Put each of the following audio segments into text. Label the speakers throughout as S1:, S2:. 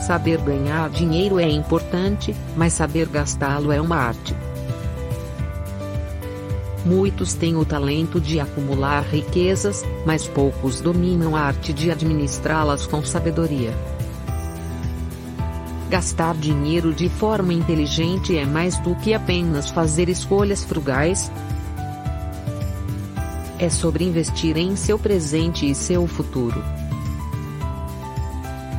S1: Saber ganhar dinheiro é importante, mas saber gastá-lo é uma arte. Muitos têm o talento de acumular riquezas, mas poucos dominam a arte de administrá-las com sabedoria. Gastar dinheiro de forma inteligente é mais do que apenas fazer escolhas frugais. É sobre investir em seu presente e seu futuro.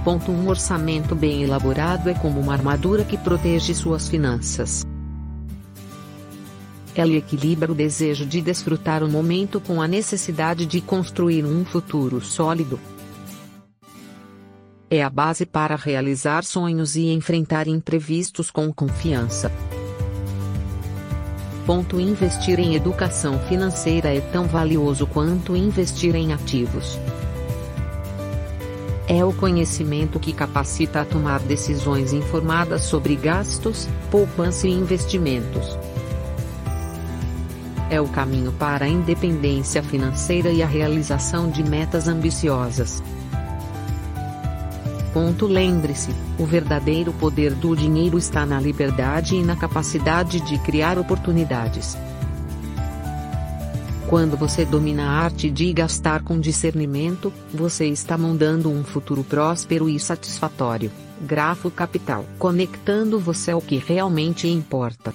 S1: Ponto um orçamento bem elaborado é como uma armadura que protege suas finanças. Ela equilibra o desejo de desfrutar o momento com a necessidade de construir um futuro sólido. É a base para realizar sonhos e enfrentar imprevistos com confiança. Ponto investir em educação financeira é tão valioso quanto investir em ativos. É o conhecimento que capacita a tomar decisões informadas sobre gastos, poupança e investimentos. É o caminho para a independência financeira e a realização de metas ambiciosas. Ponto lembre-se, o verdadeiro poder do dinheiro está na liberdade e na capacidade de criar oportunidades. Quando você domina a arte de gastar com discernimento, você está montando um futuro próspero e satisfatório. Grafo Capital conectando você ao que realmente importa.